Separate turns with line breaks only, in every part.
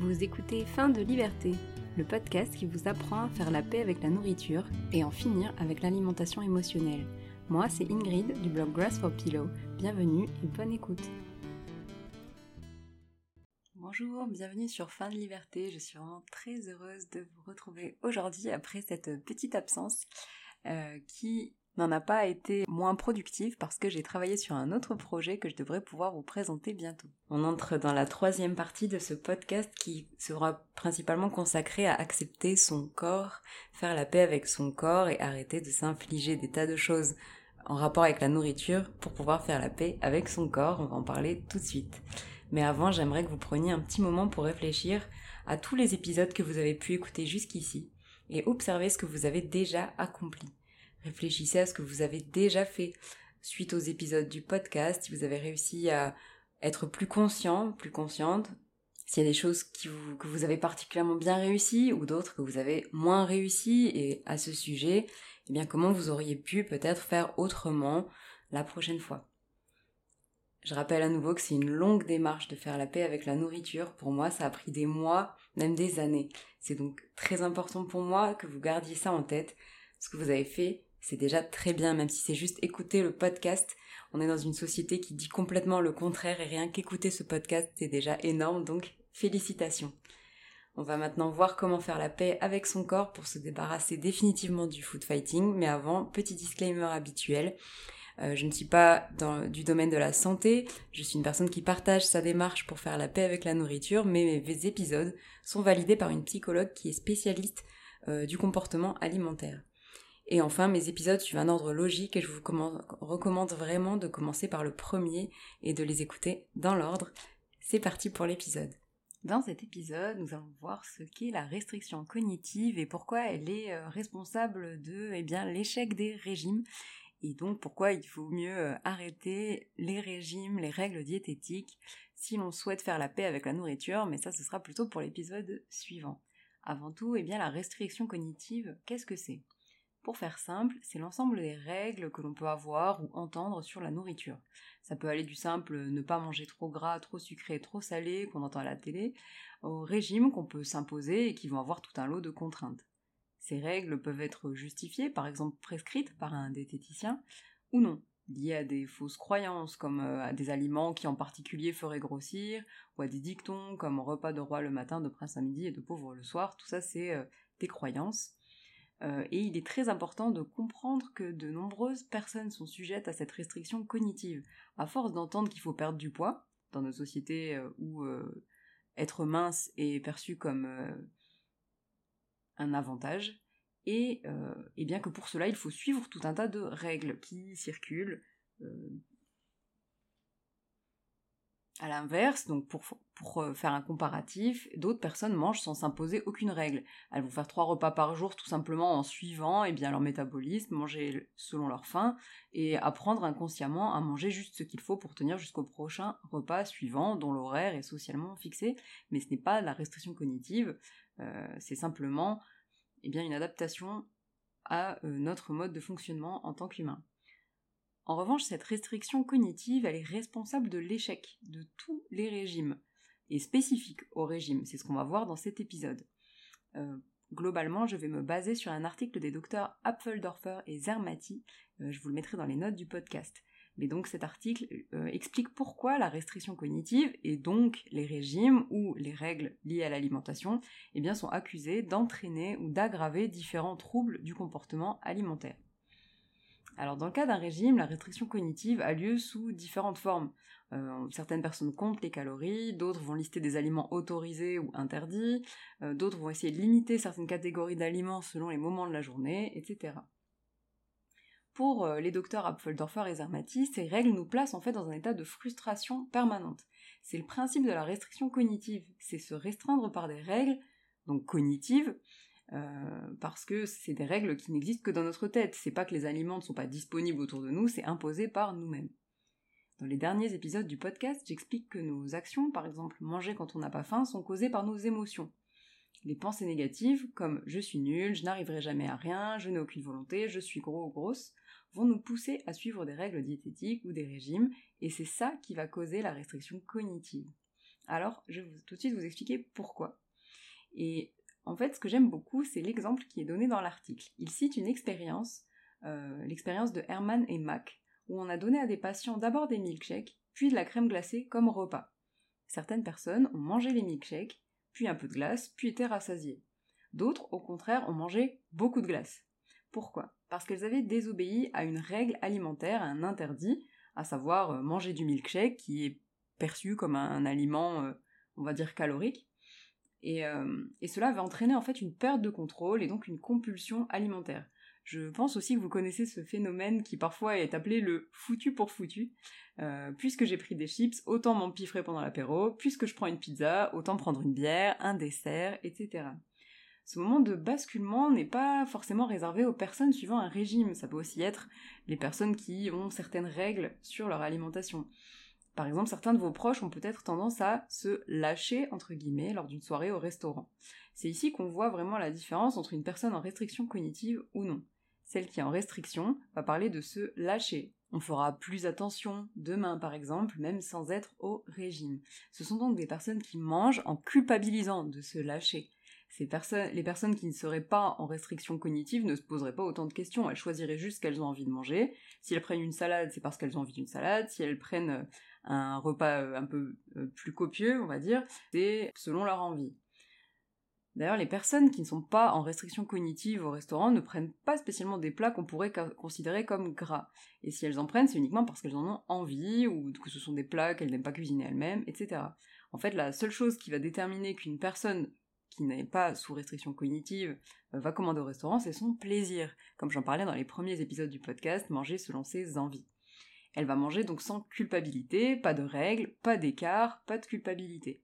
Vous écoutez Fin de liberté, le podcast qui vous apprend à faire la paix avec la nourriture et en finir avec l'alimentation émotionnelle. Moi, c'est Ingrid du blog Grass for Pillow. Bienvenue et bonne écoute. Bonjour, bienvenue sur Fin de liberté. Je suis vraiment très heureuse de vous retrouver aujourd'hui après cette petite absence euh, qui n'en a pas été moins productive parce que j'ai travaillé sur un autre projet que je devrais pouvoir vous présenter bientôt. On entre dans la troisième partie de ce podcast qui sera principalement consacré à accepter son corps, faire la paix avec son corps et arrêter de s'infliger des tas de choses en rapport avec la nourriture pour pouvoir faire la paix avec son corps. On va en parler tout de suite. Mais avant, j'aimerais que vous preniez un petit moment pour réfléchir à tous les épisodes que vous avez pu écouter jusqu'ici et observer ce que vous avez déjà accompli. Réfléchissez à ce que vous avez déjà fait suite aux épisodes du podcast, si vous avez réussi à être plus conscient, plus consciente, s'il y a des choses que vous avez particulièrement bien réussi ou d'autres que vous avez moins réussi et à ce sujet, eh bien comment vous auriez pu peut-être faire autrement la prochaine fois? Je rappelle à nouveau que c'est une longue démarche de faire la paix avec la nourriture. Pour moi, ça a pris des mois, même des années. C'est donc très important pour moi que vous gardiez ça en tête. Ce que vous avez fait, c'est déjà très bien, même si c'est juste écouter le podcast. On est dans une société qui dit complètement le contraire et rien qu'écouter ce podcast, c'est déjà énorme, donc félicitations. On va maintenant voir comment faire la paix avec son corps pour se débarrasser définitivement du food fighting, mais avant, petit disclaimer habituel. Euh, je ne suis pas du domaine de la santé, je suis une personne qui partage sa démarche pour faire la paix avec la nourriture, mais mes épisodes sont validés par une psychologue qui est spécialiste euh, du comportement alimentaire. Et enfin, mes épisodes suivent un ordre logique et je vous recommande vraiment de commencer par le premier et de les écouter dans l'ordre. C'est parti pour l'épisode. Dans cet épisode, nous allons voir ce qu'est la restriction cognitive et pourquoi elle est euh, responsable de eh l'échec des régimes et donc pourquoi il faut mieux euh, arrêter les régimes, les règles diététiques si l'on souhaite faire la paix avec la nourriture, mais ça ce sera plutôt pour l'épisode suivant. Avant tout, eh bien la restriction cognitive, qu'est-ce que c'est? Pour faire simple, c'est l'ensemble des règles que l'on peut avoir ou entendre sur la nourriture. Ça peut aller du simple ne pas manger trop gras, trop sucré, trop salé qu'on entend à la télé, au régime qu'on peut s'imposer et qui vont avoir tout un lot de contraintes. Ces règles peuvent être justifiées, par exemple prescrites par un diététicien, ou non, liées à des fausses croyances comme euh, à des aliments qui en particulier feraient grossir, ou à des dictons comme repas de roi le matin, de prince à midi et de pauvre le soir, tout ça c'est euh, des croyances. Euh, et il est très important de comprendre que de nombreuses personnes sont sujettes à cette restriction cognitive. À force d'entendre qu'il faut perdre du poids, dans nos sociétés euh, où euh, être mince est perçu comme un avantage, et, et, bien que pour cela il faut suivre tout un tas de règles qui circulent à l'inverse, donc pour, euh, faire un comparatif, d'autres personnes mangent sans s'imposer aucune règle. Elles vont faire trois repas par jour tout simplement en suivant eh leur métabolisme, manger selon leur faim et apprendre inconsciemment à manger juste ce qu'il faut pour tenir jusqu'au prochain repas suivant dont l'horaire est socialement fixé. Mais ce n'est pas la restriction cognitive, euh, c'est simplement eh une adaptation à euh, notre mode de fonctionnement en tant qu'humain. En revanche, cette restriction cognitive, elle est responsable de l'échec de tous les régimes, et spécifique au régime, c'est ce qu'on va voir dans cet épisode. Euh, globalement, je vais me baser sur un article des docteurs Apfeldorfer et Zermati, euh, je vous le mettrai dans les notes du podcast. Mais donc cet article euh, explique pourquoi la restriction cognitive et donc les régimes ou les règles liées à l'alimentation eh sont accusés d'entraîner ou d'aggraver différents troubles du comportement alimentaire. Alors dans le cas d'un régime, la restriction cognitive a lieu sous différentes formes. Euh, certaines personnes comptent les calories, d'autres vont lister des aliments autorisés ou interdits, euh, d'autres vont essayer de limiter certaines catégories d'aliments selon les moments de la journée, etc. Pour euh, les docteurs Apfeldorfer et Zermati, ces règles nous placent en fait dans un état de frustration permanente. C'est le principe de la restriction cognitive, c'est se restreindre par des règles, donc cognitives, parce que c'est des règles qui n'existent que dans notre tête. C'est pas que les aliments ne sont pas disponibles autour de nous, c'est imposé par nous-mêmes. Dans les derniers épisodes du podcast, j'explique que nos actions, par exemple manger quand on n'a pas faim, sont causées par nos émotions. Les pensées négatives, comme je suis nul, je n'arriverai jamais à rien, je n'ai aucune volonté, je suis gros ou grosse, vont nous pousser à suivre des règles diététiques ou des régimes, et c'est ça qui va causer la restriction cognitive. Alors, je vais tout de suite vous expliquer pourquoi. Et en fait, ce que j'aime beaucoup, c'est l'exemple qui est donné dans l'article. Il cite une expérience, euh, l'expérience de Herman et Mac, où on a donné à des patients d'abord des milkshakes, puis de la crème glacée comme repas. Certaines personnes ont mangé les milkshakes, puis un peu de glace, puis étaient rassasiées. D'autres, au contraire, ont mangé beaucoup de glace. Pourquoi? Parce qu'elles avaient désobéi à une règle alimentaire, à un interdit, à savoir euh, manger du milkshake, qui est perçu comme un, aliment, euh, on va dire, calorique. Et, euh, et, cela va entraîner en fait une perte de contrôle et donc une compulsion alimentaire. Je pense aussi que vous connaissez ce phénomène qui parfois est appelé le foutu pour foutu. puisque j'ai pris des chips, autant m'empiffrer pendant l'apéro, puisque je prends une pizza, autant prendre une bière, un dessert, etc. Ce moment de basculement n'est pas forcément réservé aux personnes suivant un régime, ça peut aussi être les personnes qui ont certaines règles sur leur alimentation. Par exemple, certains de vos proches ont peut-être tendance à se lâcher, entre guillemets, lors d'une soirée au restaurant. C'est ici qu'on voit vraiment la différence entre une personne en restriction cognitive ou non. Celle qui est en restriction va parler de se lâcher. On fera plus attention demain, par exemple, même sans être au régime. Ce sont donc des personnes qui mangent en culpabilisant de se lâcher les personnes qui ne seraient pas en restriction cognitive ne se poseraient pas autant de questions, elles choisiraient juste ce qu'elles ont envie de manger. Si elles prennent une salade, c'est parce qu'elles ont envie d'une salade. Si elles prennent euh, un repas euh, un peu euh, plus copieux, on va dire, c'est selon leur envie. D'ailleurs, les personnes qui ne sont pas en restriction cognitive au restaurant ne prennent pas spécialement des plats qu'on pourrait considérer comme gras. Et si elles en prennent, c'est uniquement parce qu'elles en ont envie, ou que ce sont des plats qu'elles n'aiment pas cuisiner elles-mêmes, etc. En fait, la seule chose qui va déterminer qu'une personne qui n'est pas sous restriction cognitive euh, va commander au restaurant, c'est son plaisir. Comme j'en parlais dans les premiers épisodes du podcast, manger selon ses envies. Elle va manger donc sans culpabilité, pas de règles, pas d'écart, pas de culpabilité.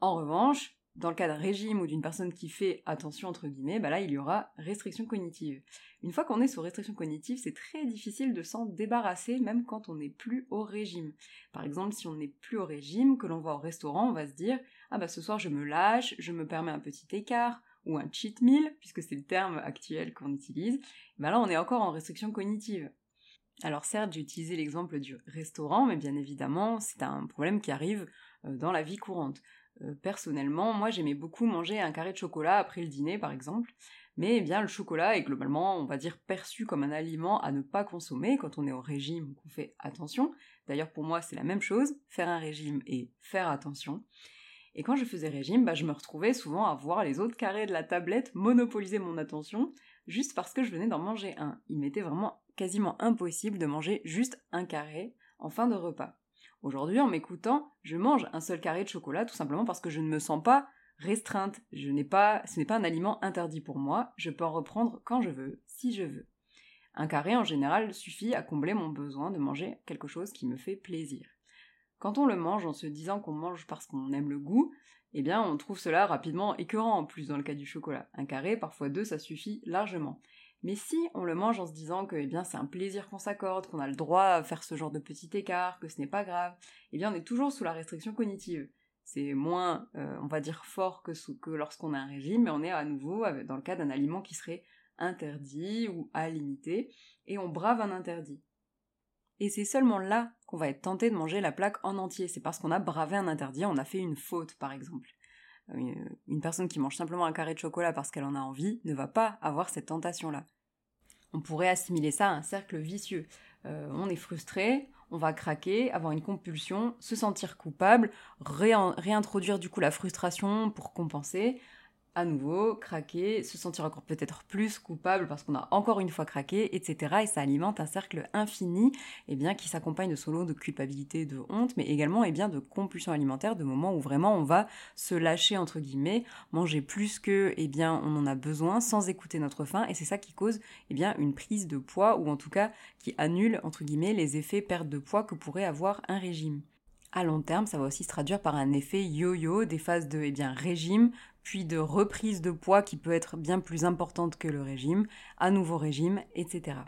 En revanche, dans le cas d'un régime ou d'une personne qui fait attention entre guillemets, bah là il y aura restriction cognitive. Une fois qu'on est sous restriction cognitive, c'est très difficile de s'en débarrasser même quand on n'est plus au régime. Par exemple, si on n'est plus au régime, que l'on va au restaurant, on va se dire ah bah ce soir je me lâche, je me permets un petit écart ou un cheat meal puisque c'est le terme actuel qu'on utilise. Bah là on est encore en restriction cognitive. Alors certes, j'ai utilisé l'exemple du restaurant, mais bien évidemment, c'est un problème qui arrive euh, dans la vie courante. Euh, personnellement, moi j'aimais beaucoup manger un carré de chocolat après le dîner par exemple, mais eh bien le chocolat est globalement, on va dire, perçu comme un aliment à ne pas consommer quand on est au régime qu'on fait attention. D'ailleurs pour moi c'est la même chose, faire un régime et faire attention. Et quand je faisais régime, bah, je me retrouvais souvent à voir les autres carrés de la tablette monopoliser mon attention juste parce que je venais d'en manger un. Il m'était vraiment quasiment impossible de manger juste un carré en fin de repas. Aujourd'hui, en m'écoutant, je mange un seul carré de chocolat tout simplement parce que je ne me sens pas restreinte. Je n'ai pas, ce n'est pas un aliment interdit pour moi. Je peux en reprendre quand je veux, si je veux. Un carré en général suffit à combler mon besoin de manger quelque chose qui me fait plaisir. Quand on le mange en se disant qu'on mange parce qu'on aime le goût, eh bien on trouve cela rapidement écœurant en plus dans le cas du chocolat. Un carré, parfois deux, ça suffit largement. Mais si on le mange en se disant que eh bien c'est un plaisir qu'on s'accorde, qu'on a le droit à faire ce genre de petit écart, que ce n'est pas grave, eh bien on est toujours sous la restriction cognitive. C'est moins, euh, on va dire, fort que, que lorsqu'on a un régime, mais on est à nouveau dans le cas d'un aliment qui serait interdit ou à limiter, et on brave un interdit. Et c'est seulement là qu'on va être tenté de manger la plaque en entier. C'est parce qu'on a bravé un interdit, on a fait une faute, par exemple. Euh, une personne qui mange simplement un carré de chocolat parce qu'elle en a envie ne va pas avoir cette tentation-là on pourrait assimiler ça à un cercle vicieux. Euh, on est frustré, on va craquer, avoir une compulsion, se sentir coupable, réintroduire du coup la frustration pour compenser, à nouveau craquer, se sentir encore peut-être plus coupable parce qu'on a encore une fois craqué, etc. Et ça alimente un cercle infini, eh bien, qui s'accompagne de solo de culpabilité, de honte, mais également eh bien, de compulsion alimentaire, de moments où vraiment on va se lâcher entre guillemets, manger plus que eh bien, on en a besoin sans écouter notre faim, et c'est ça qui cause eh bien, une prise de poids, ou en tout cas qui annule les effets perte de poids que pourrait avoir un régime. À long terme, ça va aussi se traduire par un effet yo-yo, des phases de eh bien, régime, puis de reprise de poids qui peut être bien plus importante que le régime, à nouveau régime, etc.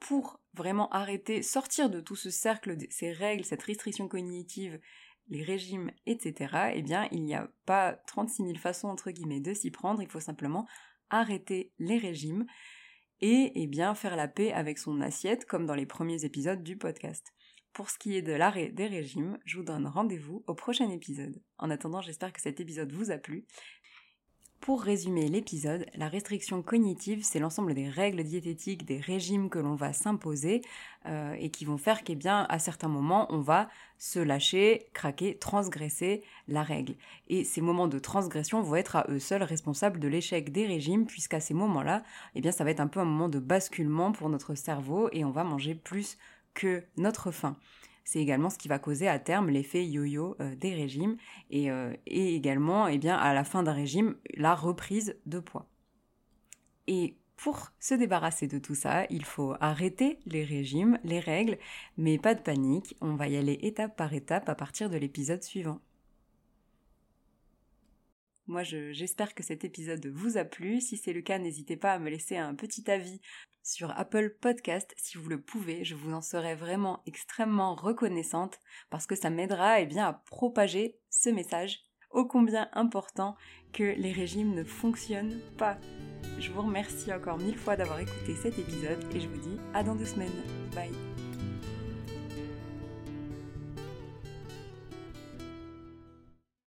Pour vraiment arrêter, sortir de tout ce cercle, ces règles, cette restriction cognitive, les régimes, etc., eh bien, il n'y a pas 36 000 façons, entre guillemets, de s'y prendre, il faut simplement arrêter les régimes et, eh faire la paix avec son assiette, comme dans les premiers épisodes du podcast. Pour ce qui est de l'arrêt des régimes, je vous donne rendez-vous au prochain épisode. En attendant, j'espère que cet épisode vous a plu. Pour résumer l'épisode, la restriction cognitive, c'est l'ensemble des règles diététiques, des régimes que l'on va s'imposer euh, et qui vont faire qu'à certains moments, on va se lâcher, craquer, transgresser la règle. Et ces moments de transgression vont être à eux seuls responsables de l'échec des régimes, puisqu'à ces moments-là, eh ça va être un peu un moment de basculement pour notre cerveau et on va manger plus que notre faim c'est également ce qui va causer à terme l'effet yo-yo euh, des régimes et, euh, et également eh bien, à la fin d'un régime la reprise de poids. Et pour se débarrasser de tout ça, il faut arrêter les régimes, les règles, mais pas de panique, on va y aller étape par étape à partir de l'épisode suivant. Moi, j'espère que cet épisode vous a plu. Si c'est le cas, n'hésitez pas à me laisser un petit avis sur Apple Podcast si vous le pouvez. Je vous en serai vraiment extrêmement reconnaissante parce que ça m'aidera eh bien, à propager ce message ô combien important que les régimes ne fonctionnent pas. Je vous remercie encore mille fois d'avoir écouté cet épisode et je vous dis à dans deux semaines. Bye